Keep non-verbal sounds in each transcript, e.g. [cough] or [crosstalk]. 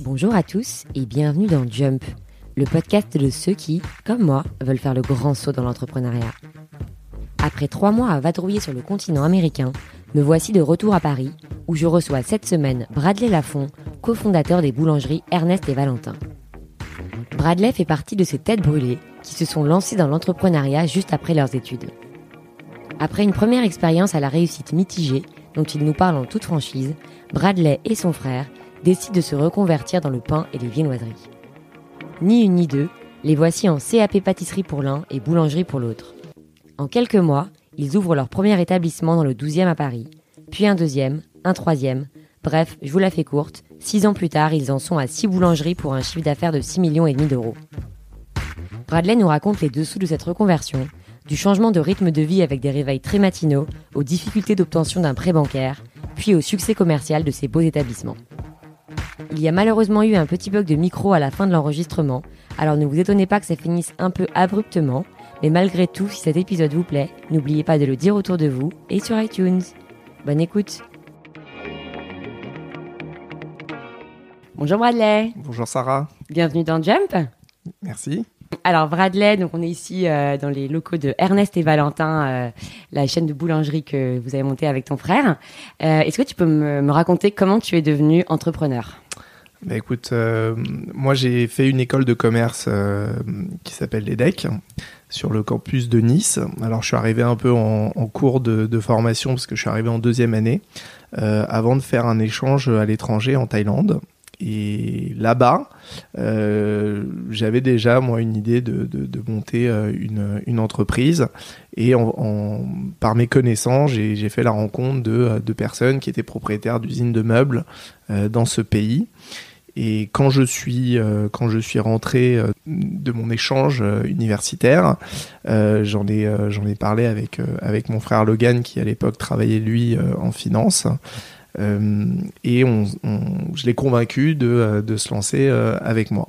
Bonjour à tous et bienvenue dans Jump, le podcast de ceux qui, comme moi, veulent faire le grand saut dans l'entrepreneuriat. Après trois mois à vadrouiller sur le continent américain, me voici de retour à Paris, où je reçois cette semaine Bradley Lafont, cofondateur des boulangeries Ernest et Valentin. Bradley fait partie de ces têtes brûlées qui se sont lancées dans l'entrepreneuriat juste après leurs études. Après une première expérience à la réussite mitigée, dont il nous parle en toute franchise, Bradley et son frère décident de se reconvertir dans le pain et les viennoiseries. Ni une ni deux, les voici en CAP pâtisserie pour l'un et boulangerie pour l'autre. En quelques mois, ils ouvrent leur premier établissement dans le 12e à Paris, puis un deuxième, un troisième. Bref, je vous la fais courte, six ans plus tard, ils en sont à six boulangeries pour un chiffre d'affaires de 6 millions et demi d'euros. Bradley nous raconte les dessous de cette reconversion, du changement de rythme de vie avec des réveils très matinaux, aux difficultés d'obtention d'un prêt bancaire, puis au succès commercial de ces beaux établissements. Il y a malheureusement eu un petit bug de micro à la fin de l'enregistrement, alors ne vous étonnez pas que ça finisse un peu abruptement, mais malgré tout, si cet épisode vous plaît, n'oubliez pas de le dire autour de vous et sur iTunes. Bonne écoute Bonjour Bradley Bonjour Sarah. Bienvenue dans Jump Merci. Alors Bradley, donc on est ici euh, dans les locaux de Ernest et Valentin, euh, la chaîne de boulangerie que vous avez montée avec ton frère. Euh, Est-ce que tu peux me, raconter comment tu es devenu entrepreneur? Bah écoute, moi j'ai fait une école de commerce qui s'appelle l'EDEC sur le campus de Nice. Alors je suis arrivé un peu en, cours de, de formation parce que je suis arrivé en deuxième année avant de faire un échange à l'étranger en Thaïlande. Et là-bas, euh, j'avais déjà moi une idée de, de, de monter euh, une, une entreprise et en, en- par mes connaissances, j'ai fait la rencontre de, de personnes qui étaient propriétaires d'usines de meubles euh, dans ce pays. Et quand je suis euh, quand je suis rentré euh, de mon échange euh, universitaire, euh, j'en ai euh, j'en ai parlé avec euh, avec mon frère Logan qui à l'époque travaillait lui euh, en finance. Euh, et on, on- je l'ai convaincu de, euh, de se lancer euh, avec moi.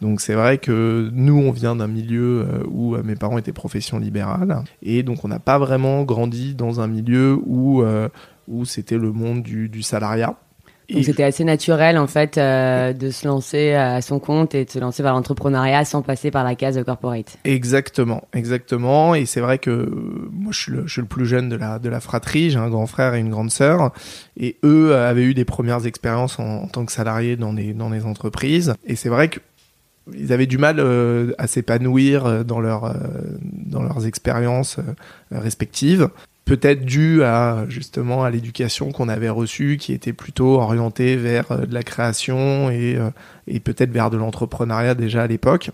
Donc c'est vrai que nous, on vient d'un milieu où mes parents étaient profession libérale, et donc on n'a pas vraiment grandi dans un milieu où, où c'était le monde du, du salariat. Donc c'était assez naturel en fait euh, de se lancer à son compte et de se lancer vers l'entrepreneuriat sans passer par la case corporate. Exactement, exactement. Et c'est vrai que euh, moi, je suis, le, je suis le plus jeune de la, de la fratrie. J'ai un grand frère et une grande sœur. Et eux euh, avaient eu des premières expériences en, en tant que salariés dans des, dans des entreprises. Et c'est vrai que ils avaient du mal euh, à s'épanouir euh, dans, leur, euh, dans leurs expériences euh, respectives. Peut-être dû à justement à l'éducation qu'on avait reçue, qui était plutôt orientée vers euh, de la création et, euh, et peut-être vers de l'entrepreneuriat déjà à l'époque.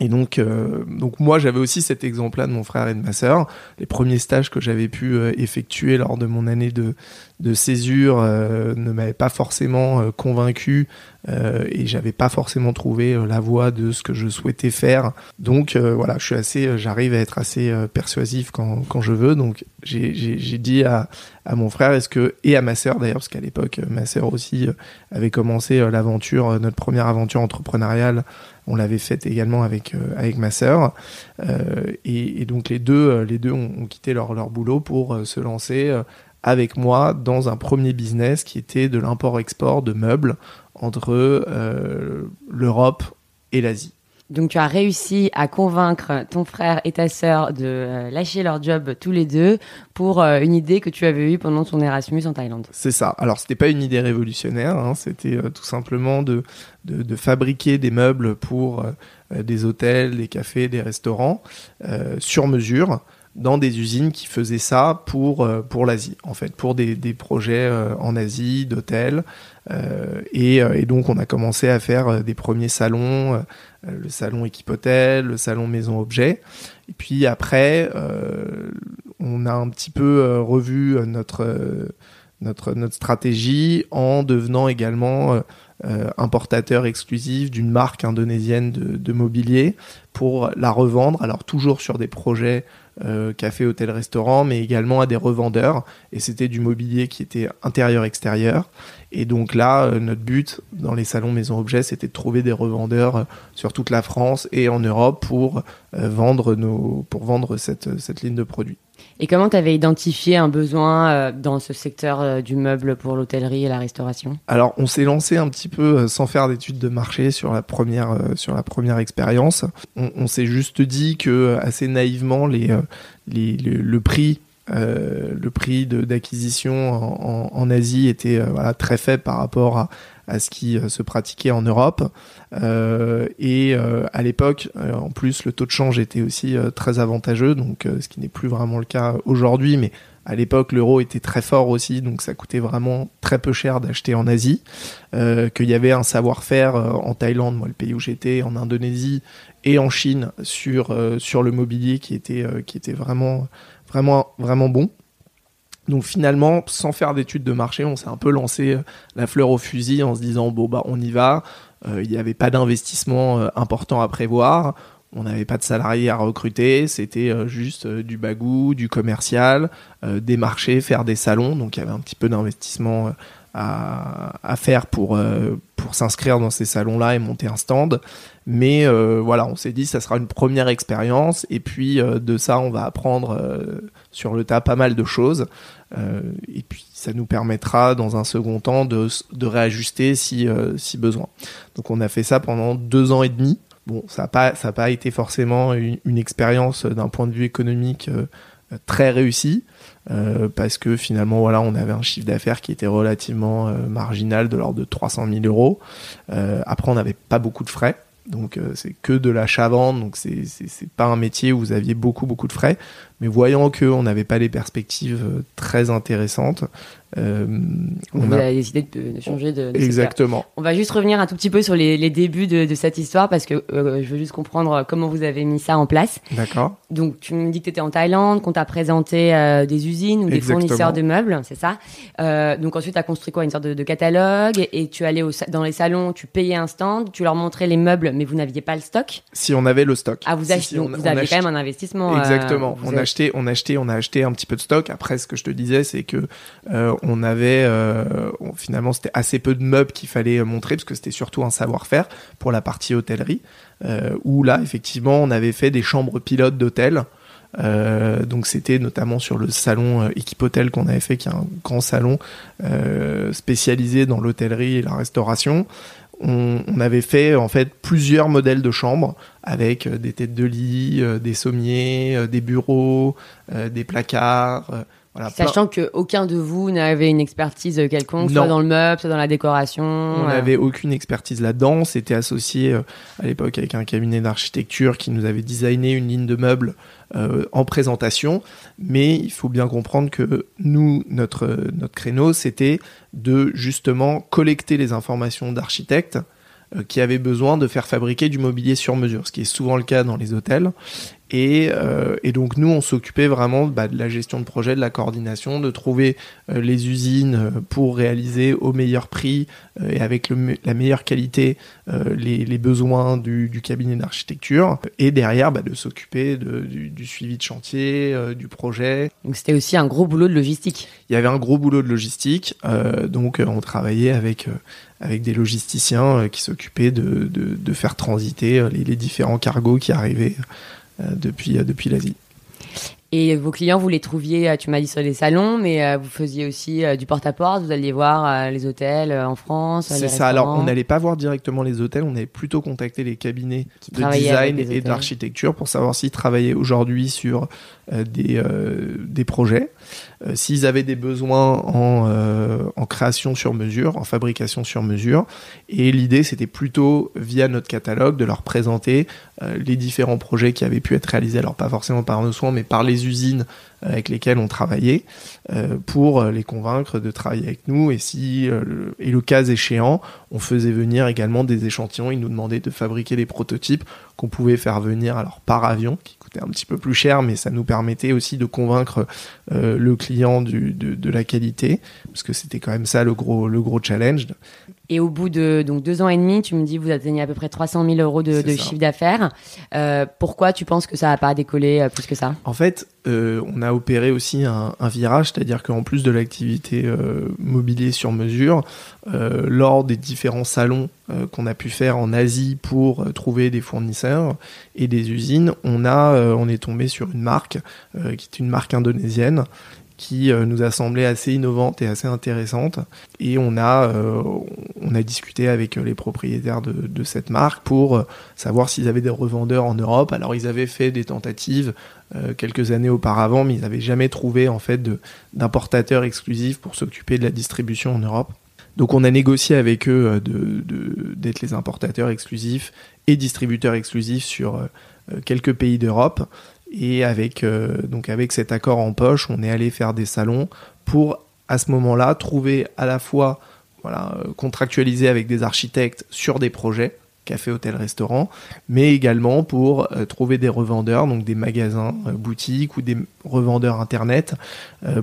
Et donc, euh, donc moi, j'avais aussi cet exemple-là de mon frère et de ma sœur. Les premiers stages que j'avais pu euh, effectuer lors de mon année de, de césure euh, ne m'avaient pas forcément euh, convaincu euh, et j'avais pas forcément trouvé euh, la voie de ce que je souhaitais faire. Donc voilà, je suis assez, j'arrive à être assez persuasif quand, quand je veux. Donc j'ai- dit à, à mon frère, est-ce que et à ma sœur d'ailleurs, parce qu'à l'époque ma sœur aussi avait commencé l'aventure, notre première aventure entrepreneuriale on l'avait faite également avec euh, avec ma sœur Euh, et, et donc les deux euh, les deux ont, ont quitté leur leur boulot pour se lancer avec moi dans un premier business qui était de l'import-export de meubles entre euh, l'Europe et l'Asie. Donc tu as réussi à convaincre ton frère et ta sœur de lâcher leur job tous les deux pour euh, une idée que tu avais eue pendant ton Erasmus en Thaïlande. C'est ça. Alors, c'était pas une idée révolutionnaire, hein, c'était euh, tout simplement de, de, fabriquer des meubles pour euh, des hôtels, des cafés, des restaurants euh, sur mesure dans des usines qui faisaient ça pour, euh, pour l'Asie, en fait, pour des, des projets en Asie, d'hôtels. Et, et donc, on a commencé à faire des premiers salons, le salon équipe hôtel, le salon maison objet. Et puis après, on a un petit peu revu notre, notre, notre stratégie en devenant également euh, importateur exclusif d'une marque indonésienne de, mobilier pour la revendre. Alors toujours sur des projets euh, café, hôtel, restaurant, mais également à des revendeurs. Et c'était du mobilier qui était intérieur-extérieur. Et donc là, euh, notre but dans les salons Maison Objet, c'était de trouver des revendeurs euh, sur toute la France et en Europe pour vendre nos, pour vendre cette, cette ligne de produits. Et comment tu avais identifié un besoin euh, dans ce secteur euh, du meuble pour l'hôtellerie et la restauration? Alors, on s'est lancé un petit peu euh, sans faire d'études de marché sur la première, sur première expérience. On, s'est juste dit que assez naïvement, les, les, le prix le prix d'acquisition en, en, Asie était voilà, très faible par rapport à, à ce qui se pratiquait en Europe. Euh, et euh, à l'époque, euh, en plus, le taux de change était aussi très avantageux, donc ce qui n'est plus vraiment le cas aujourd'hui, mais à l'époque, l'euro était très fort aussi, donc ça coûtait vraiment très peu cher d'acheter en Asie. Euh, qu'il y avait un savoir-faire en Thaïlande, moi le pays où j'étais, en Indonésie et en Chine sur sur le mobilier qui était qui était vraiment vraiment vraiment bon. Donc finalement, sans faire d'études de marché, on s'est un peu lancé la fleur au fusil en se disant bon bah on y va. Euh, il n'y avait pas d'investissement euh, important à prévoir. On n'avait pas de salariés à recruter, c'était euh, juste du bagou, du commercial, des marchés, faire des salons. Donc il y avait un petit peu d'investissement à, à, faire pour, pour s'inscrire dans ces salons-là et monter un stand. Mais voilà, on s'est dit ça sera une première expérience et puis de ça on va apprendre sur le tas pas mal de choses. Et puis ça nous permettra dans un second temps de, de réajuster si, euh, si besoin. Donc on a fait ça pendant deux ans et demi. Bon, ça n'a pas, pas été forcément une, expérience d'un point de vue économique euh, très réussie, euh, parce que finalement, voilà, on avait un chiffre d'affaires qui était relativement marginal, de l'ordre de 300 000 euros. après, on n'avait pas beaucoup de frais. Donc c'est que de l'achat-vente, donc c'est pas un métier où vous aviez beaucoup beaucoup de frais. Mais voyant qu'on n'avait pas les perspectives euh, très intéressantes, euh, on, a... décidé de, changer de, Exactement. On va juste revenir un tout petit peu sur les, les débuts de, de, cette histoire parce que euh, je veux juste comprendre comment vous avez mis ça en place. D'accord. Donc tu me dis que tu étais en Thaïlande, qu'on t'a présenté euh, des usines ou des fournisseurs de meubles, c'est ça? Donc ensuite tu as construit quoi? Une sorte de, catalogue et tu allais au, dans les salons, tu payais un stand, tu leur montrais les meubles mais vous n'aviez pas le stock? Si on avait le stock. Ah vous, achetez, donc, vous aviez quand même un investissement. Exactement. on, on a acheté, un petit peu de stock. Après ce que je te disais c'est que on avait euh, finalement c'était assez peu de meubles qu'il fallait montrer parce que c'était surtout un savoir-faire pour la partie hôtellerie euh, où là effectivement on avait fait des chambres pilotes d'hôtel euh, donc c'était notamment sur le salon équipe hôtel qu'on avait fait, qui est un grand salon spécialisé dans l'hôtellerie et la restauration. On, avait fait en fait plusieurs modèles de chambres avec des têtes de lit, des sommiers, des bureaux, des placards. Sachant qu'aucun de vous n'avait une expertise quelconque, soit dans le meuble, soit dans la décoration. On euh. n'avait aucune expertise là-dedans. C'était associé euh, à l'époque avec un cabinet d'architecture qui nous avait designé une ligne de meubles euh, en présentation. Mais il faut bien comprendre que nous, notre, notre créneau, c'était de justement collecter les informations d'architectes qui avaient besoin de faire fabriquer du mobilier sur mesure, ce qui est souvent le cas dans les hôtels, et, euh, et, donc nous, on s'occupait vraiment bah, de la gestion de projet, de la coordination, de trouver euh, les usines euh, pour réaliser au meilleur prix euh, et avec le, la meilleure qualité les, les, besoins du, du cabinet d'architecture. Et derrière, bah, de s'occuper du, du, suivi de chantier, du projet. Donc c'était aussi un gros boulot de logistique. Il y avait un gros boulot de logistique. donc on travaillait avec avec des logisticiens qui s'occupaient de, de, de, faire transiter les, les différents cargos qui arrivaient depuis, euh, depuis l'Asie. Et vos clients, vous les trouviez, euh, tu m'as dit sur les salons, mais vous faisiez aussi du porte-à-porte, vous alliez voir les hôtels en France. C'est ça, alors on n'allait pas voir directement les hôtels, on allait plutôt contacter les cabinets de design et d'architecture pour savoir s'ils travaillaient aujourd'hui sur des, des projets. Euh, s'ils avaient des besoins en, euh, en, création sur mesure, en fabrication sur mesure. Et l'idée, c'était plutôt, via notre catalogue, de leur présenter euh, les différents projets qui avaient pu être réalisés, alors pas forcément par nos soins, mais par les usines avec lesquels on travaillait pour les convaincre de travailler avec nous. Et si, et le cas échéant, on faisait venir également des échantillons. Ils nous demandaient de fabriquer des prototypes qu'on pouvait faire venir alors par avion, qui coûtait un petit peu plus cher, mais ça nous permettait aussi de convaincre le client du, de, de, la qualité, parce que c'était quand même ça le gros, le gros challenge. Et au bout de donc deux ans et demi, tu me dis vous atteignez à peu près 300 000 euros de, de chiffre d'affaires. Euh, pourquoi tu penses que ça n'a pas décollé euh, plus que ça? En fait, euh, on a opéré aussi un, un virage, c'est-à-dire qu'en plus de l'activité euh, mobilier sur mesure, lors des différents salons qu'on a pu faire en Asie pour trouver des fournisseurs et des usines, on a on est tombé sur une marque qui est une marque indonésienne qui euh, nous a semblé assez innovante et assez intéressante. Et on a, euh, discuté avec euh, les propriétaires de, cette marque pour savoir s'ils avaient des revendeurs en Europe. Alors ils avaient fait des tentatives quelques années auparavant, mais ils n'avaient jamais trouvé en fait d'importateurs exclusifs pour s'occuper de la distribution en Europe. Donc on a négocié avec eux d'être les importateurs exclusifs et distributeurs exclusifs sur quelques pays d'Europe. Et avec, euh, donc avec cet accord en poche, on est allé faire des salons pour, à ce moment-là, trouver à la fois, euh, contractualiser avec des architectes sur des projets, café, hôtel, restaurant, mais également pour euh, trouver des revendeurs, donc des magasins, boutiques ou des revendeurs internet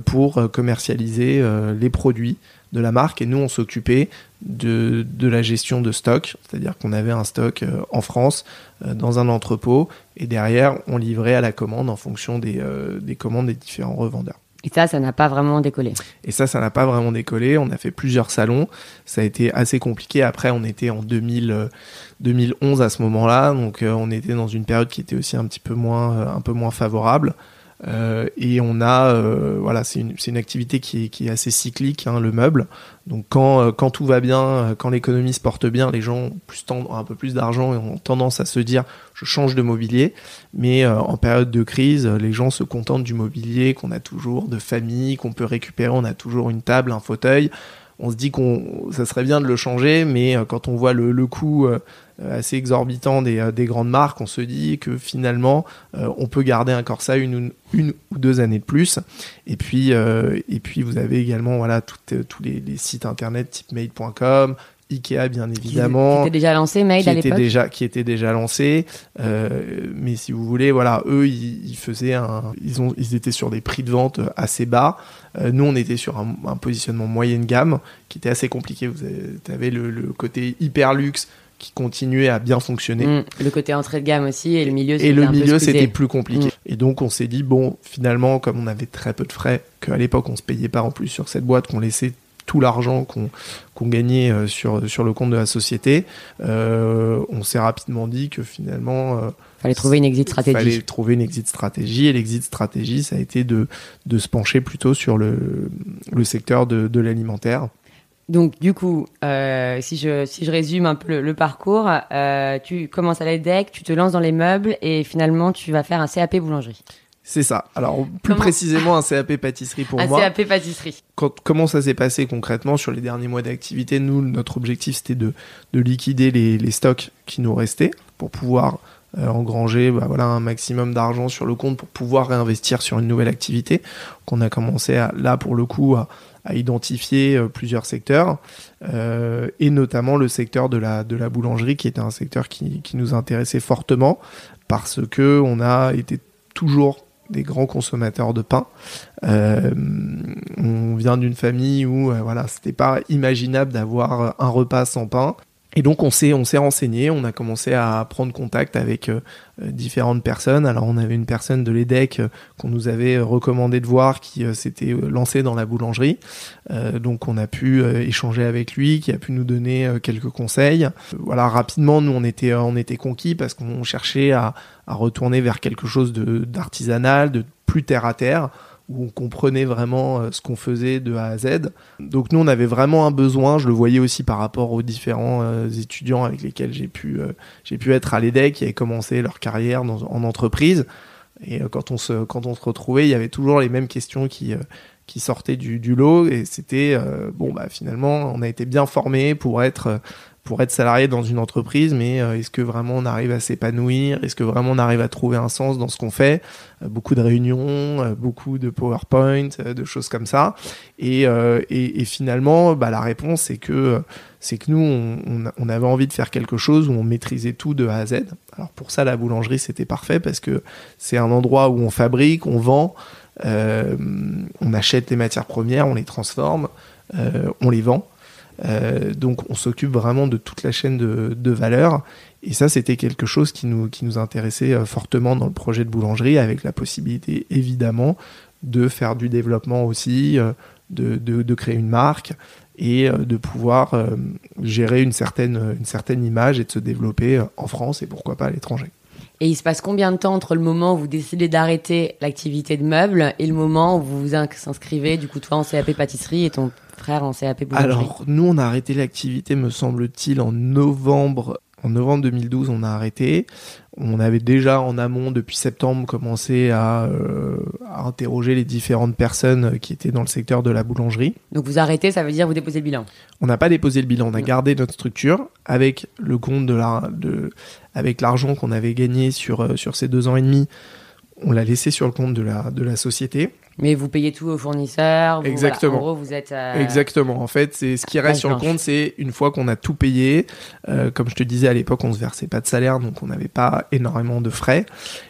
pour commercialiser les produits de la marque. Et nous, on s'occupait de, de, la gestion de stock, c'est-à-dire qu'on avait un stock en France dans un entrepôt et derrière, on livrait à la commande en fonction des, des commandes des différents revendeurs. Et ça, ça n'a pas vraiment décollé. Et ça, ça n'a pas vraiment décollé. On a fait plusieurs salons. Ça a été assez compliqué. Après, on était en 2000, 2011 à ce moment-là, donc euh, on était dans une période qui était aussi un petit peu moins, euh, un peu moins favorable. Euh, et on a, euh, voilà, c'est une, une, activité qui est, qui est assez cyclique, hein, le meuble. Donc quand, euh, quand tout va bien, quand l'économie se porte bien, les gens ont, plus ont un peu plus d'argent et ont tendance à se dire je change de mobilier. Mais en période de crise, les gens se contentent du mobilier qu'on a toujours, de famille, qu'on peut récupérer. On a toujours une table, un fauteuil on se dit qu'on ça serait bien de le changer, mais quand on voit le, le coût assez exorbitant des, euh, des, grandes marques, on se dit que finalement, euh, on peut garder un Corsa une, une, ou deux années de plus. Et puis, et puis vous avez également voilà, tous les, les, sites internet type made.com, Ikea bien évidemment qui, était déjà lancé Made à l'époque déjà qui était déjà lancé. Euh, mais si vous voulez voilà eux ils, ils, faisaient un ils ont ils étaient sur des prix de vente assez bas. Euh, nous on était sur un, un, positionnement moyenne gamme qui était assez compliqué. Vous avez le, le côté hyper luxe qui continuait à bien fonctionner. Mmh, le côté entrée de gamme aussi et le milieu. Et le milieu c'était plus compliqué. Mmh. Et donc on s'est dit bon finalement comme on avait très peu de frais, qu'à l'époque on se payait pas en plus sur cette boîte, qu'on laissait tout l'argent qu'on qu gagnait euh, sur sur le compte de la société, euh, on s'est rapidement dit que finalement euh, fallait trouver une exit stratégie. Fallait trouver une exit stratégie et l'exit stratégie ça a été de de se pencher plutôt sur le le secteur de, de l'alimentaire. Donc du coup, euh, si je si je résume un peu le, le parcours, euh, tu commences à l'EDEC, tu te lances dans les meubles et finalement tu vas faire un CAP boulangerie. C'est ça. Alors plus comment... précisément un CAP pâtisserie pour un moi. Un CAP pâtisserie. Quand, comment ça s'est passé concrètement sur les derniers mois d'activité? Nous, notre objectif c'était de, de liquider les, les stocks qui nous restaient pour pouvoir euh, engranger bah, voilà, un maximum d'argent sur le compte pour pouvoir réinvestir sur une nouvelle activité. Qu'on a commencé à, là pour le coup à, à identifier euh, plusieurs secteurs euh, et notamment le secteur de la boulangerie qui était un secteur qui, nous intéressait fortement parce que on a été toujours des grands consommateurs de pain. Euh, on vient d'une famille où voilà, c'était pas imaginable d'avoir un repas sans pain. Et donc on s'est on s'est renseigné, on a commencé à prendre contact avec euh, différentes personnes. Alors on avait une personne de l'EDEC euh, qu'on nous avait recommandé de voir qui euh, s'était lancé dans la boulangerie. Euh, donc on a pu échanger avec lui, qui a pu nous donner quelques conseils. Voilà rapidement nous on était on était conquis parce qu'on cherchait à, à retourner vers quelque chose de d'artisanal, de plus terre à terre où on comprenait vraiment euh, ce qu'on faisait de A à Z. Donc nous, on avait vraiment un besoin, je le voyais aussi par rapport aux différents euh, étudiants avec lesquels j'ai pu, euh, j'ai pu être à l'EDEC, qui avaient commencé leur carrière en entreprise. Et quand on, se, quand on se retrouvait, il y avait toujours les mêmes questions qui, qui sortaient du, du lot. Et c'était, bon, bah finalement, on a été bien formés pour être pour être salarié dans une entreprise, mais euh, est-ce que vraiment on arrive à s'épanouir? Est-ce que vraiment on arrive à trouver un sens dans ce qu'on fait? Euh, Beaucoup de réunions, euh, beaucoup de PowerPoint, de choses comme ça. Et, et, et finalement, bah, la réponse c'est que c'est que nous, on, on, avait envie de faire quelque chose où on maîtrisait tout de A à Z. Alors pour ça, la boulangerie c'était parfait parce que c'est un endroit où on fabrique, on vend, on achète les matières premières, on les transforme, on les vend. Euh, donc on s'occupe vraiment de toute la chaîne de, valeur. Et ça, c'était quelque chose qui nous, intéressait euh, fortement dans le projet de boulangerie, avec la possibilité évidemment de faire du développement aussi, euh, de créer une marque et de pouvoir gérer une certaine, une certaine image et de se développer en France et pourquoi pas à l'étranger. Et il se passe combien de temps entre le moment où vous décidez d'arrêter l'activité de meubles et le moment où vous vous inscrivez, du coup, toi en CAP pâtisserie et ton frère en CAP boulangerie? Alors, nous, on a arrêté l'activité, me semble-t-il, en novembre. En novembre 2012, on a arrêté. On avait déjà en amont, depuis septembre, commencé à, euh, à, interroger les différentes personnes qui étaient dans le secteur de la boulangerie. Donc vous arrêtez, ça veut dire vous déposez le bilan? On n'a pas déposé le bilan, on a gardé notre structure avec le compte de la, de, avec l'argent qu'on avait gagné sur, euh, sur ces deux ans et demi. On l'a laissé sur le compte de la, de la société. Mais vous payez tout aux fournisseurs. Vous, Exactement. en gros, vous êtes. Euh, Exactement. En fait, c'est ce qui reste sur le compte, c'est une fois qu'on a tout payé. Euh, comme je te disais à l'époque, on se versait pas de salaire, donc on n'avait pas énormément de frais.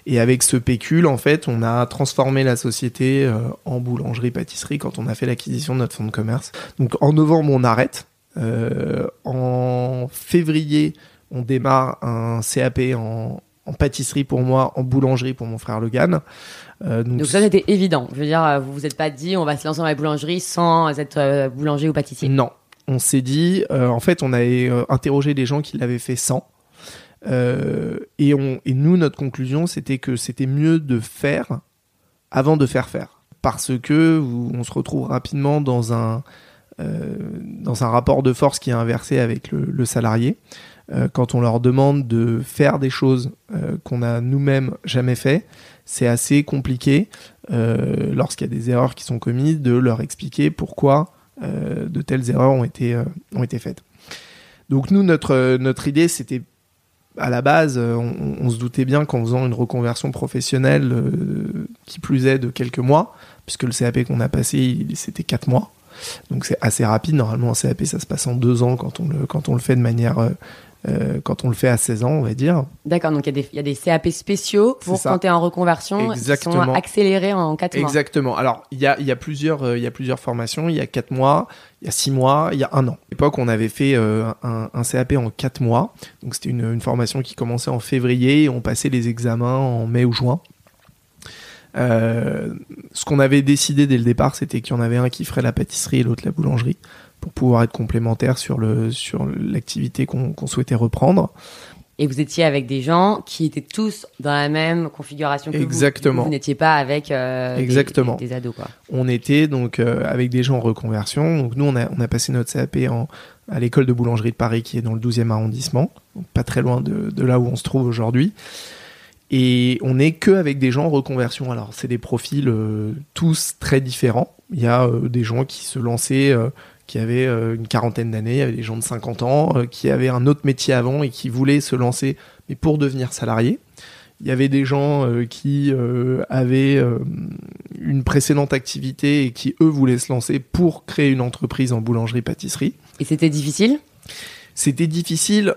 Et avec ce pécule, en fait, on a transformé la société euh, en boulangerie-pâtisserie quand on a fait l'acquisition de notre fonds de commerce. Donc en novembre, on arrête. Euh, en février, on démarre un CAP en, en pâtisserie pour moi, en boulangerie pour mon frère Logan. Euh, donc, donc, ça c'était évident. Je veux dire, vous vous êtes pas dit on va se lancer dans la boulangerie sans être euh, boulanger ou pâtissier. Non, on s'est dit, euh, en fait, on avait euh, interrogé des gens qui l'avaient fait sans. Euh, et, on, et nous, notre conclusion, c'était que c'était mieux de faire avant de faire faire. Parce que on se retrouve rapidement dans un, dans un rapport de force qui est inversé avec le, le salarié. Quand on leur demande de faire des choses qu'on a nous-mêmes jamais fait, c'est assez compliqué euh, lorsqu'il y a des erreurs qui sont commises de leur expliquer pourquoi euh, de telles erreurs ont été, euh, ont été faites. Donc nous, notre, notre idée, c'était à la base, on, se doutait bien qu'en faisant une reconversion professionnelle, euh, qui plus est de quelques mois, puisque le CAP qu'on a passé, c'était quatre mois. Donc c'est assez rapide. Normalement, un CAP, ça se passe en deux ans quand on le, quand on le fait de manière euh, euh, quand on le fait à 16 ans, on va dire. D'accord, donc il y, y, a des CAP spéciaux pour quand tu es en reconversion Exactement. qui sont accélérés en 4 mois. Exactement. Alors, il y a, y, a plusieurs, euh, y a plusieurs formations. Il y a 4 mois, il y a 6 mois, il y a 1 an. À l'époque, on avait fait euh, un, un, CAP en 4 mois. Donc, c'était une, une, formation qui commençait en février et on passait les examens en mai ou juin. Euh, ce qu'on avait décidé dès le départ, c'était qu'il y en avait un qui ferait la pâtisserie et l'autre la boulangerie pour pouvoir être complémentaire sur le sur l'activité qu'on qu souhaitait reprendre. Et vous étiez avec des gens qui étaient tous dans la même configuration que Exactement. vous. Vous n'étiez pas avec euh, Exactement. Des, des, ados quoi. On était donc euh, avec des gens en reconversion. Donc nous on a on a passé notre CAP en à l'école de boulangerie de Paris qui est dans le 12e arrondissement, donc pas très loin de, de là où on se trouve aujourd'hui. Et on n'est que avec des gens en reconversion. Alors c'est des profils euh, tous très différents. Il y a des gens qui se lançaient qui avaient euh, une quarantaine d'années, il y avait des gens de 50 ans euh, qui avaient un autre métier avant et qui voulaient se lancer, mais pour devenir salariés. Il y avait des gens euh, qui avaient une précédente activité et qui, eux, voulaient se lancer pour créer une entreprise en boulangerie-pâtisserie. Et c'était difficile? C'était difficile.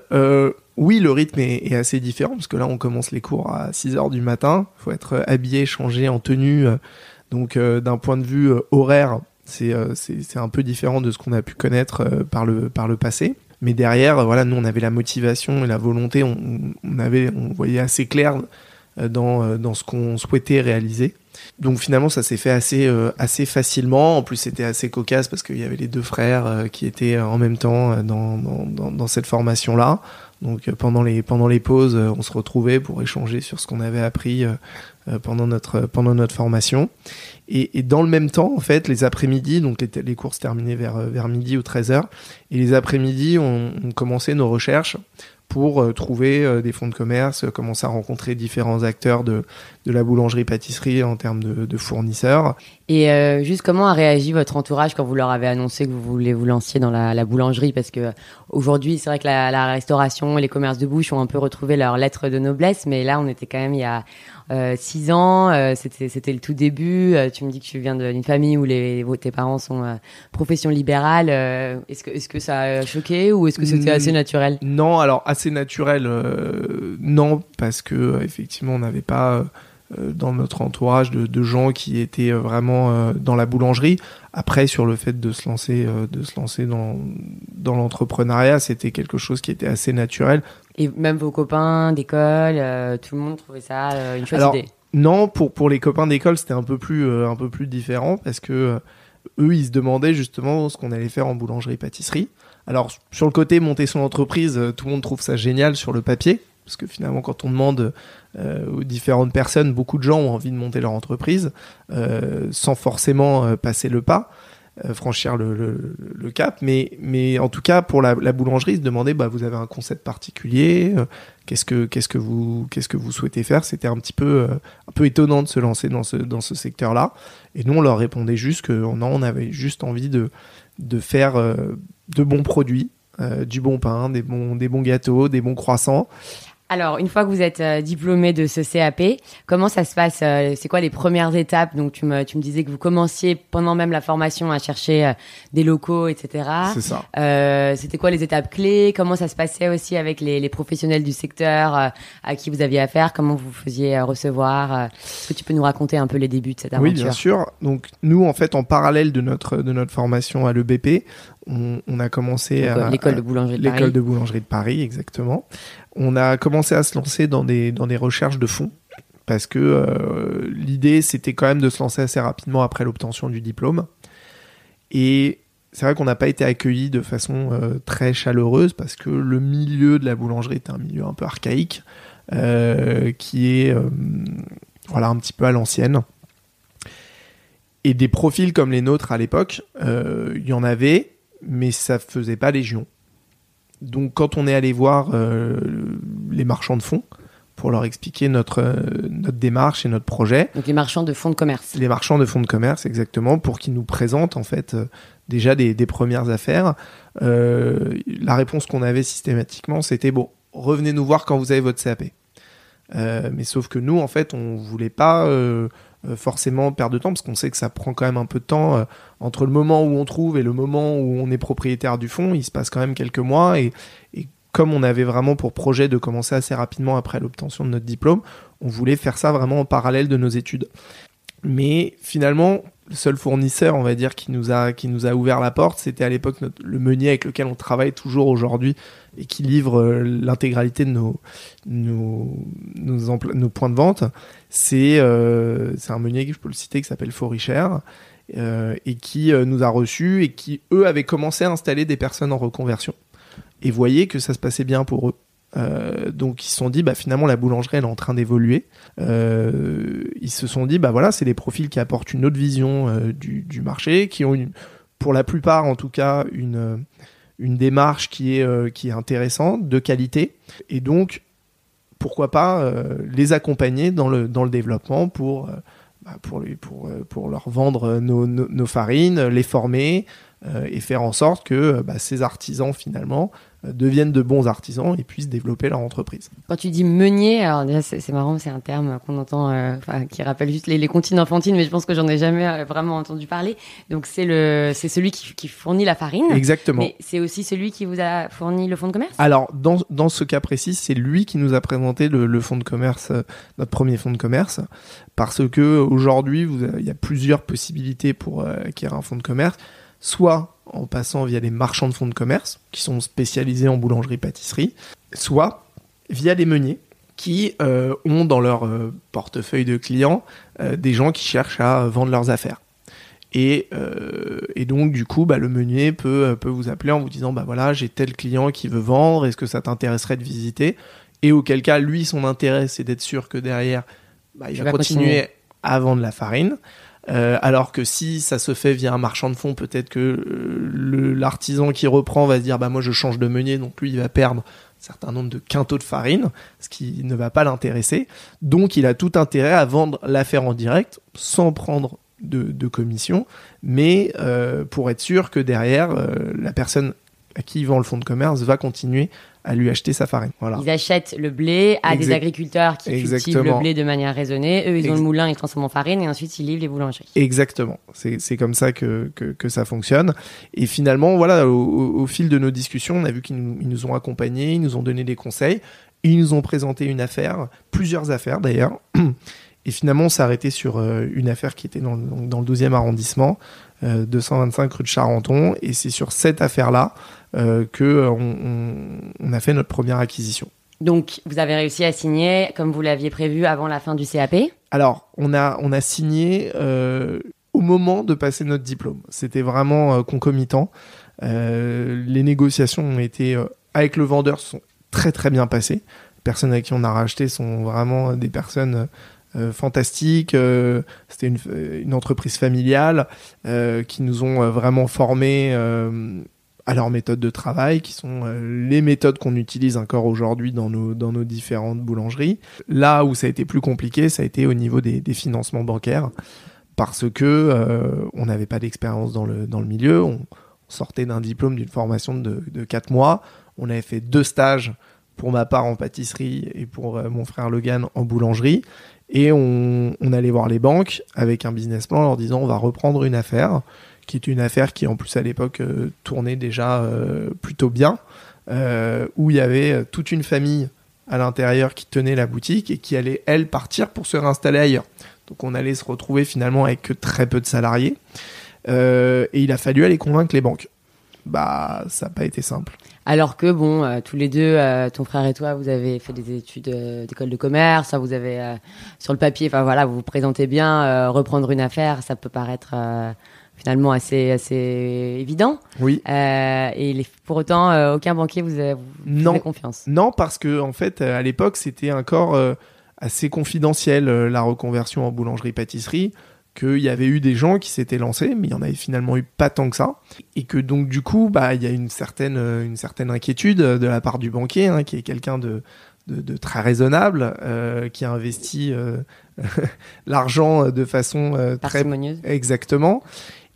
oui, le rythme est, est, assez différent, parce que là, on commence les cours à 6 heures du matin. Il faut être habillé, changé en tenue. donc, d'un point de vue horaire, c'est un peu différent de ce qu'on a pu connaître euh, par, le, par le passé. Mais derrière, voilà, nous, on avait la motivation et la volonté, on, avait, on voyait assez clair euh, dans, dans ce qu'on souhaitait réaliser. Donc finalement, ça s'est fait assez, euh, assez facilement. En plus, c'était assez cocasse parce qu'il y avait les deux frères euh, qui étaient en même temps dans, dans, dans cette formation-là. Donc pendant les, pendant les pauses, on se retrouvait pour échanger sur ce qu'on avait appris pendant, notre, pendant notre formation. Et, et, dans le même temps, en fait, les après-midi, donc les, les, cours se terminaient vers, vers midi ou 13h, et les après-midi, on, on, commençait nos recherches pour euh, trouver euh, des fonds de commerce, euh, commencer à rencontrer différents acteurs de, de la boulangerie-pâtisserie en termes de, de, fournisseurs. Et euh, juste comment a réagi votre entourage quand vous leur avez annoncé que vous voulez vous lancer dans la, la boulangerie? Parce que aujourd'hui, c'est vrai que la, la, restauration et les commerces de bouche ont un peu retrouvé leur lettre de noblesse, mais là, on était quand même il y a euh, six ans. Euh, c'était c'était le tout début. Euh, tu me dis que tu viens d'une famille où les, tes parents sont profession libérale. est-ce que est-ce que ça a choqué ou est-ce que c'était assez naturel? Non, alors assez naturel, non, parce que effectivement, on n'avait pas euh, dans notre entourage de, de, gens qui étaient euh, vraiment euh, dans la boulangerie. Après, sur le fait de se lancer, de se lancer dans, dans l'entrepreneuriat, c'était quelque chose qui était assez naturel. Et même vos copains d'école, tout le monde trouvait ça une chouette Alors, idée. Non, pour pour les copains d'école, c'était un peu plus un peu plus différent parce que eux, ils se demandaient justement ce qu'on allait faire en boulangerie-pâtisserie. Alors sur le côté monter son entreprise, tout le monde trouve ça génial sur le papier parce que finalement, quand on demande euh, aux différentes personnes, beaucoup de gens ont envie de monter leur entreprise euh, sans forcément euh, passer le pas. franchir le, cap. Mais mais en tout cas pour la, boulangerie se demander bah vous avez un concept particulier qu'est-ce que qu'est-ce que vous que vous souhaitez faire? C'était un petit peu un peu étonnant de se lancer dans ce dans ce secteur là et nous on leur répondait juste que non on avait juste envie de de faire de bons produits du bon pain, des bons, des bons gâteaux, des bons croissants, alors, une fois que vous êtes euh, diplômé de ce CAP, comment ça se passe euh, C'est quoi les premières étapes? Donc, tu me, tu me disais que vous commenciez pendant même la formation à chercher euh, des locaux, etc. C'est ça. C'était quoi les étapes clés? Comment ça se passait aussi avec les, les professionnels du secteur à qui vous aviez affaire? Comment vous faisiez recevoir Est-ce que tu peux nous raconter un peu les débuts de cette aventure? Oui, bien sûr. Donc, nous, en fait, en parallèle de notre, de notre formation à l'EBP, on, on, a commencé à l'école de boulangerie de Paris. L'école de boulangerie de Paris, exactement on a commencé à se lancer dans des, recherches de fonds parce que euh, l'idée c'était quand même de se lancer assez rapidement après l'obtention du diplôme. Et c'est vrai qu'on n'a pas été accueillis de façon euh, très chaleureuse parce que le milieu de la boulangerie est un milieu un peu archaïque euh, qui est voilà un petit peu à l'ancienne. Et des profils comme les nôtres à l'époque, il y en avait, mais ça faisait pas légion. Donc quand on est allé voir euh, les marchands de fonds pour leur expliquer notre, euh, notre démarche et notre projet. Donc les marchands de fonds de commerce. Les marchands de fonds de commerce, exactement, pour qu'ils nous présentent en fait euh, déjà des, des, premières affaires. la réponse qu'on avait systématiquement, c'était bon, revenez nous voir quand vous avez votre CAP. mais sauf que nous, en fait, on voulait pas euh, forcément perdre de temps parce qu'on sait que ça prend quand même un peu de temps euh, entre le moment où on trouve et le moment où on est propriétaire du fonds. Il se passe quand même quelques mois et, et comme on avait vraiment pour projet de commencer assez rapidement après l'obtention de notre diplôme on voulait faire ça vraiment en parallèle de nos études. Mais finalement le seul fournisseur, on va dire, qui nous a, qui nous a ouvert la porte, c'était à l'époque le meunier avec lequel on travaille toujours aujourd'hui et qui livre euh, l'intégralité de nos, nos, points de vente. C'est euh, un meunier, je peux le citer, qui s'appelle Foricher. Euh, et qui nous a reçus et qui, eux, avaient commencé à installer des personnes en reconversion. Et voyaient que ça se passait bien pour eux. Euh, donc ils se sont dit bah finalement la boulangerie elle est en train d'évoluer. Euh, ils se sont dit bah voilà c'est des profils qui apportent une autre vision euh, du, marché, qui ont pour la plupart en tout cas une une démarche qui est qui est intéressante, de qualité, et donc pourquoi pas les accompagner dans le dans le développement pour bah, pour, pour, leur vendre nos, nos, farines, les former et faire en sorte que bah, ces artisans finalement deviennent de bons artisans et puissent développer leur entreprise. Quand tu dis meunier, alors déjà c'est marrant, c'est un terme qu'on entend, euh, qui rappelle juste les, les comptines enfantines, mais je pense que j'en ai jamais euh, vraiment entendu parler. Donc c'est le, c'est celui qui, qui, fournit la farine. Exactement. Mais c'est aussi celui qui vous a fourni le fonds de commerce? Alors dans dans ce cas précis, c'est lui qui nous a présenté le, le fonds de commerce, notre premier fonds de commerce, parce que aujourd'hui il y a plusieurs possibilités pour acquérir un fonds de commerce. Soit en passant via les marchands de fonds de commerce, qui sont spécialisés en boulangerie-pâtisserie, soit via les meuniers, qui euh, ont dans leur euh, portefeuille de clients euh, des gens qui cherchent à vendre leurs affaires. Et, et donc du coup, bah, le meunier peut, peut vous appeler en vous disant, bah voilà, j'ai tel client qui veut vendre, est-ce que ça t'intéresserait de visiter? Et auquel cas, lui, son intérêt, c'est d'être sûr que derrière, bah, il va continuer à vendre la farine. Euh, alors que si ça se fait via un marchand de fonds, peut-être que euh, l'artisan qui reprend va se dire bah moi je change de meunier, donc lui il va perdre un certain nombre de quintaux de farine, ce qui ne va pas l'intéresser. Donc il a tout intérêt à vendre l'affaire en direct sans prendre de, commission, mais pour être sûr que derrière, la personne à qui vend le fonds de commerce va continuer à lui acheter sa farine. Voilà. Ils achètent le blé à des agriculteurs qui cultivent le blé de manière raisonnée. Eux, ils ont le moulin, ils transforment en farine et ensuite ils livrent les boulangeries. Exactement. C'est comme ça que, que, que, ça fonctionne. Et finalement, voilà, au, fil de nos discussions, on a vu qu'ils nous, nous, ont accompagnés, ils nous ont donné des conseils. Ils nous ont présenté une affaire, plusieurs affaires d'ailleurs. [clears throat] Et finalement, on s'est arrêté sur euh, une affaire qui était dans, dans le 12e arrondissement, 225 euh, rue de Charenton. Et c'est sur cette affaire-là euh, que on, a fait notre première acquisition. Donc, vous avez réussi à signer comme vous l'aviez prévu avant la fin du CAP Alors, on a, on a signé au moment de passer notre diplôme. C'était vraiment concomitant. les négociations ont été avec le vendeur sont très très bien passées. Les personnes avec qui on a racheté sont vraiment des personnes euh. Euh, c'était une, une, entreprise familiale euh, qui nous ont vraiment formés à leurs méthodes de travail, qui sont les méthodes qu'on utilise encore aujourd'hui dans nos, dans nos différentes boulangeries. Là où ça a été plus compliqué, ça a été au niveau des, des financements bancaires, parce que on n'avait pas d'expérience dans le, dans le milieu. On, sortait d'un diplôme d'une formation de, de 4 mois. On avait fait deux stages pour ma part en pâtisserie et pour mon frère Logan en boulangerie. Et on, allait voir les banques avec un business plan leur disant on va reprendre une affaire, qui est une affaire qui en plus à l'époque euh, tournait déjà euh, plutôt bien, euh, où il y avait toute une famille à l'intérieur qui tenait la boutique et qui allait, elle, partir pour se réinstaller ailleurs. Donc on allait se retrouver finalement avec très peu de salariés. et il a fallu aller convaincre les banques. Bah, ça n'a pas été simple. Alors que bon, euh, tous les deux, euh, ton frère et toi, vous avez fait des études euh, d'école de commerce, vous avez sur le papier, enfin voilà, vous vous présentez bien. reprendre une affaire, ça peut paraître finalement assez assez évident. Oui. et pour autant, aucun banquier vous a, vous confiance. Non, parce que en fait, à l'époque, c'était encore assez confidentiel la reconversion en boulangerie-pâtisserie qu'il y avait eu des gens qui s'étaient lancés, mais il y en avait finalement eu pas tant que ça, et que donc du coup, bah, il y a une certaine, euh, une certaine inquiétude de la part du banquier, hein, qui est quelqu'un de, de, très raisonnable, euh, qui a investi euh, [laughs] l'argent de façon très exactement,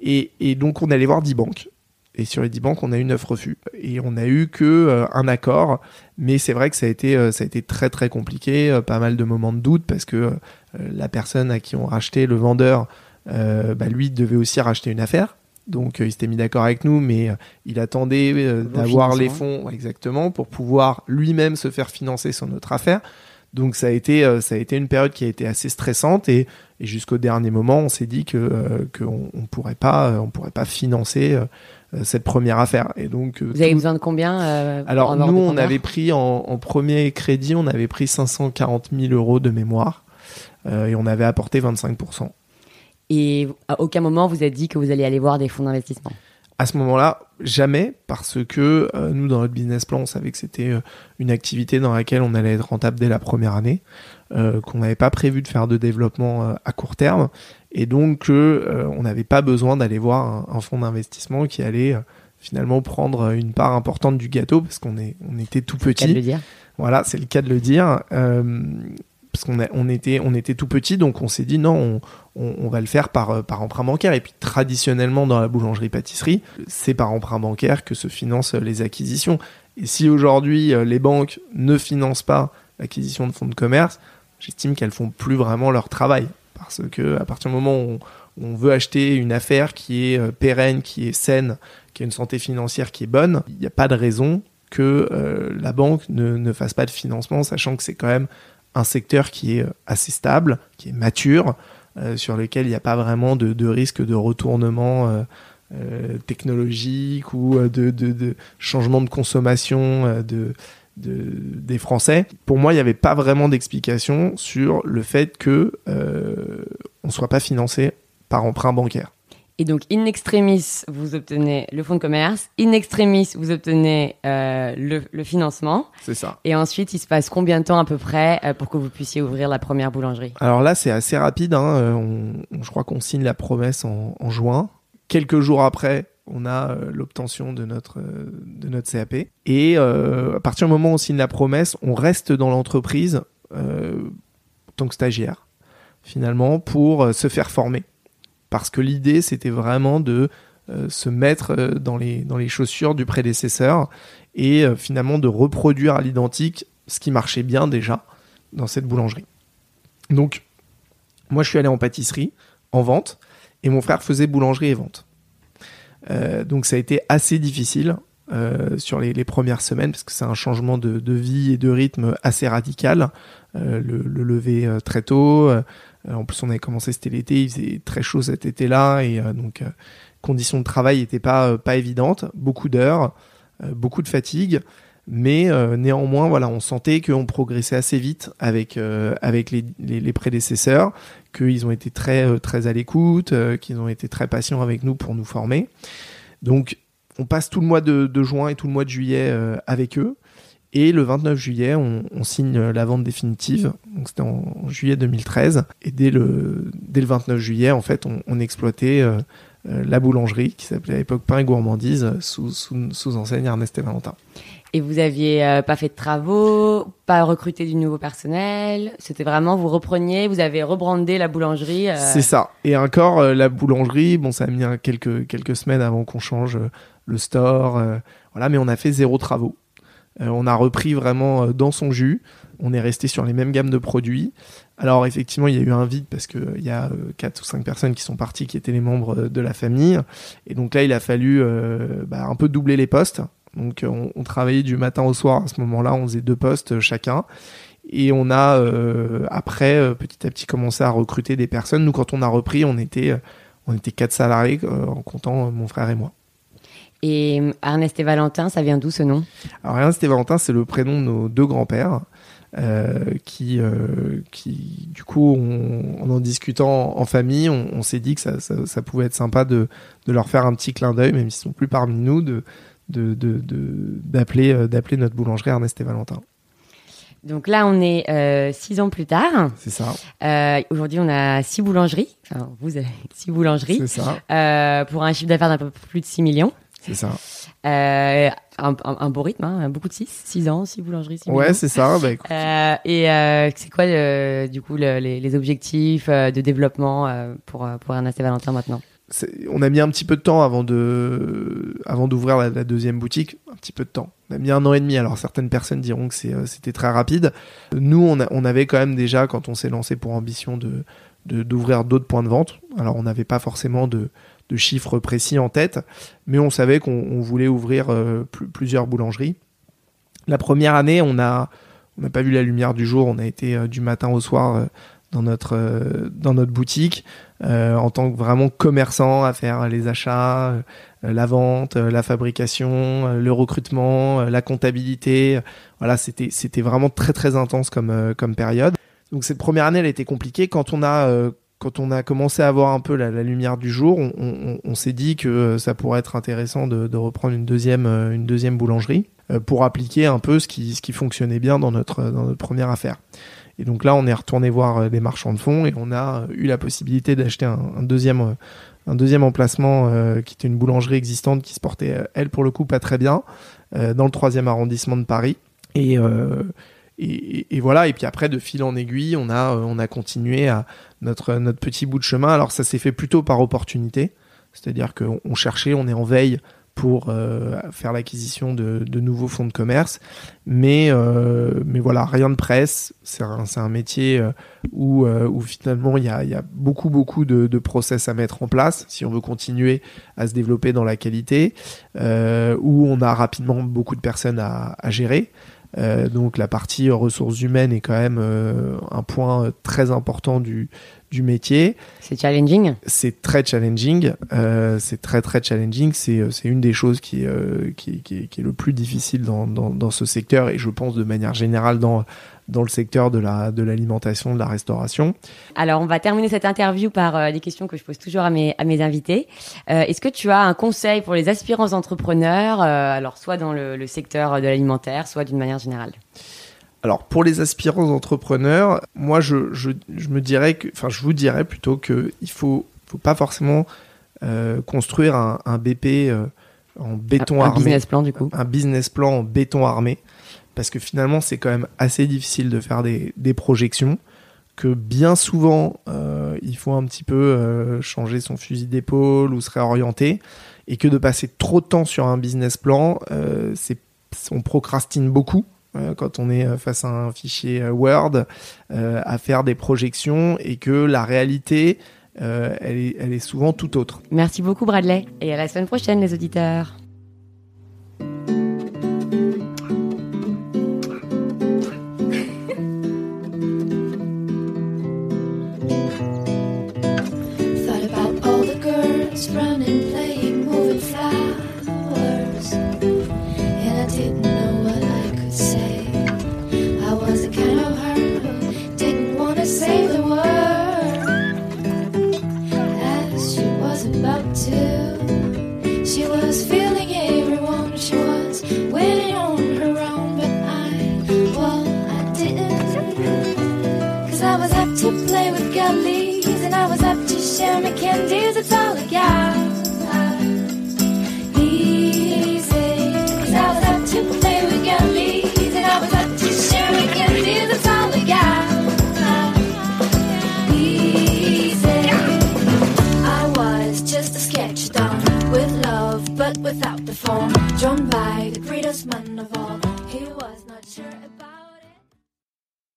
et, et donc on allait voir 10 banques. Et sur les 10 banques, on a eu 9 refus. Et on a eu que un accord. Mais c'est vrai que ça a été, ça a été très très compliqué, pas mal de moments de doute parce que euh, la personne à qui on rachetait, le vendeur, euh, bah, lui devait aussi racheter une affaire. Donc euh, il s'était mis d'accord avec nous, mais il attendait d'avoir les fonds exactement pour pouvoir lui-même se faire financer sur notre affaire. Donc ça a été ça a été une période qui a été assez stressante et, jusqu'au dernier moment on s'est dit que qu'on on pourrait pas on pourrait pas financer cette première affaire. Et donc vous avez besoin de combien Alors nous on avait pris en, en, premier crédit on avait pris 540 000 euros de mémoire. Euh, et on avait apporté 25%. Et à aucun moment vous êtes dit que vous alliez aller voir des fonds d'investissement? À ce moment-là, jamais, parce que euh, nous, dans notre business plan, on savait que c'était euh, une activité dans laquelle on allait être rentable dès la première année, qu'on n'avait pas prévu de faire de développement à court terme, et donc on n'avait pas besoin d'aller voir un, fonds d'investissement qui allait finalement prendre une part importante du gâteau, parce qu'on on était tout petit. C'est le cas de le dire. Voilà, c'est le cas de le dire parce qu'on on était, tout petit, donc on s'est dit non, on, va le faire par, par emprunt bancaire. Et puis traditionnellement dans la boulangerie-pâtisserie, c'est par emprunt bancaire que se financent les acquisitions. Et si aujourd'hui euh, les banques ne financent pas l'acquisition de fonds de commerce, j'estime qu'elles font plus vraiment leur travail. Parce que à partir du moment où on, veut acheter une affaire qui est euh, pérenne, qui est saine, qui a une santé financière qui est bonne, il n'y a pas de raison que euh, la banque ne fasse pas de financement, sachant que c'est quand même un secteur qui est euh, assez stable, qui est mature, euh, sur lequel il n'y a pas vraiment de, risque de retournement euh, technologique ou de, changement de consommation de, des Français. Pour moi, il n'y avait pas vraiment d'explication sur le fait que on ne soit pas financé par emprunt bancaire. Et donc, in extremis, vous obtenez le fonds de commerce. In extremis, vous obtenez euh, le, financement. C'est ça. Et ensuite, il se passe combien de temps à peu près euh, pour que vous puissiez ouvrir la première boulangerie? Alors là, c'est assez rapide. Hein. Euh, je crois qu'on signe la promesse en, juin. Quelques jours après, on a l'obtention de notre de notre CAP. Et à partir du moment où on signe la promesse, on reste dans l'entreprise en tant que stagiaire, finalement, pour se faire former parce que l'idée c'était vraiment de se mettre dans les, dans les chaussures du prédécesseur et finalement de reproduire à l'identique ce qui marchait bien déjà dans cette boulangerie. Donc, moi, je suis allé en pâtisserie, en vente, et mon frère faisait boulangerie et vente. Euh, donc, ça a été assez difficile euh, sur les, premières semaines, parce que c'est un changement de, vie et de rythme assez radical. Euh, le, lever très tôt. En plus, on avait commencé, c'était l'été, il faisait très chaud cet été-là, et donc, conditions de travail n'étaient pas, pas évidentes. Beaucoup d'heures, beaucoup de fatigue mais euh, néanmoins voilà on sentait qu'on progressait assez vite avec euh, avec les, les, prédécesseurs qu'ils ont été très euh, très à l'écoute qu'ils ont été très patients avec nous pour nous former donc on passe tout le mois de juin et tout le mois de juillet avec eux et le 29 juillet on, on signe la vente définitive donc c'était en, juillet 2013 et dès le dès le 29 juillet en fait on, on exploitait la boulangerie qui s'appelait à l'époque Pain et Gourmandise sous, sous, sous enseigne Ernest et Valentin. Et vous aviez euh, pas fait de travaux, pas recruté du nouveau personnel. C'était vraiment, vous repreniez, vous avez rebrandé la boulangerie. Euh. C'est ça. Et encore, euh, la boulangerie, bon, ça a mis quelques, quelques semaines avant qu'on change le store. voilà, mais on a fait zéro travaux. On a repris vraiment dans son jus. On est resté sur les mêmes gammes de produits. Alors effectivement, il y a eu un vide parce qu'il y a quatre ou cinq personnes qui sont parties, qui étaient les membres de la famille. Et donc là, il a fallu bah, un peu doubler les postes. Donc euh, on, travaillait du matin au soir à ce moment-là, on faisait deux postes euh, chacun. Et on a euh, après petit à petit commencé à recruter des personnes. Nous, quand on a repris, on était on était quatre salariés en comptant mon frère et moi. Et Ernest et Valentin, ça vient d'où ce nom? Alors Ernest et Valentin, c'est le prénom de nos deux grands-pères. qui, qui, du coup, en en discutant en famille, on, s'est dit que ça, ça, ça, pouvait être sympa de, de leur faire un petit clin d'œil, même s'ils sont plus parmi nous, de, d'appeler de, de, euh, notre boulangerie Ernest et Valentin. Donc là, on est euh, six ans plus tard. C'est ça. Euh, aujourd'hui, on a six boulangeries. Enfin, vous avez [laughs] six boulangeries. C'est ça. pour un chiffre d'affaires d'un peu plus de 6 millions. C'est ça. un, beau rythme, hein, beaucoup de 6, 6 ans, 6 boulangeries, 6 Ouais, c'est ça. Bah, et c'est quoi, du coup, les, les, objectifs de développement pour, pour Ernest et Valentin maintenant? On a mis un petit peu de temps avant de avant d'ouvrir la, deuxième boutique un petit peu de temps on a mis un an et demi alors certaines personnes diront que euh, c'était très rapide nous on, avait quand même déjà quand on s'est lancé pour ambition de d'ouvrir d'autres points de vente alors on n'avait pas forcément de, chiffres précis en tête mais on savait qu'on voulait ouvrir euh, plusieurs boulangeries la première année on n'a pas vu la lumière du jour on a été euh, du matin au soir dans notre dans notre boutique euh, en tant que vraiment commerçant à faire les achats, euh, la vente, euh, la fabrication, le recrutement, la comptabilité. Voilà, c'était c'était vraiment très très intense comme comme période. Donc cette première année, elle a été compliquée. Quand on a quand on a commencé à avoir un peu la, lumière du jour, on, s'est dit que ça pourrait être intéressant de, reprendre une deuxième, une deuxième boulangerie pour appliquer un peu ce qui, ce qui fonctionnait bien dans notre, dans notre première affaire. Et donc là, on est retourné voir des euh, marchands de fonds et on a eu la possibilité d'acheter un, deuxième euh, un deuxième emplacement euh, qui était une boulangerie existante qui se portait elle pour le coup pas très bien dans le troisième arrondissement de Paris et, et, voilà et puis après de fil en aiguille on a on a continué à notre notre petit bout de chemin alors ça s'est fait plutôt par opportunité c'est-à-dire qu'on cherchait on est en veille pour euh, faire l'acquisition de, de, nouveaux fonds de commerce. Mais, euh, mais voilà, rien de presse. C'est un, un, métier euh, où, où finalement il y a, y a, beaucoup, beaucoup de, de, process à mettre en place si on veut continuer à se développer dans la qualité, où on a rapidement beaucoup de personnes à, à gérer. Donc la partie ressources humaines est quand même un point très important du, du métier. C'est challenging? C'est très challenging. Euh, c'est très très challenging. C'est euh, c'est une des choses qui, euh, qui, qui, qui, est le plus difficile dans, dans, dans, ce secteur et je pense de manière générale dans dans le secteur de la de l'alimentation, de la restauration. Alors on va terminer cette interview par euh, des questions que je pose toujours à mes à mes invités. Euh, Est-ce que tu as un conseil pour les aspirants entrepreneurs, alors soit dans le, le secteur de l'alimentaire, soit d'une manière générale? Alors pour les aspirants entrepreneurs, moi je, je, je, me dirais que, enfin je vous dirais plutôt que il faut, faut pas forcément euh, construire un, un BP euh, en béton armé. Un business plan du coup. Un business plan en béton armé, parce que finalement c'est quand même assez difficile de faire des, projections. que bien souvent, euh, il faut un petit peu euh, changer son fusil d'épaule ou se réorienter, et que de passer trop de temps sur un business plan, euh, on procrastine beaucoup quand on est face à un fichier Word, à faire des projections, et que la réalité, elle, est, souvent tout autre. Merci beaucoup Bradley, et à la semaine prochaine les auditeurs. running without the form, drawn by the greatest man of all. He was not sure.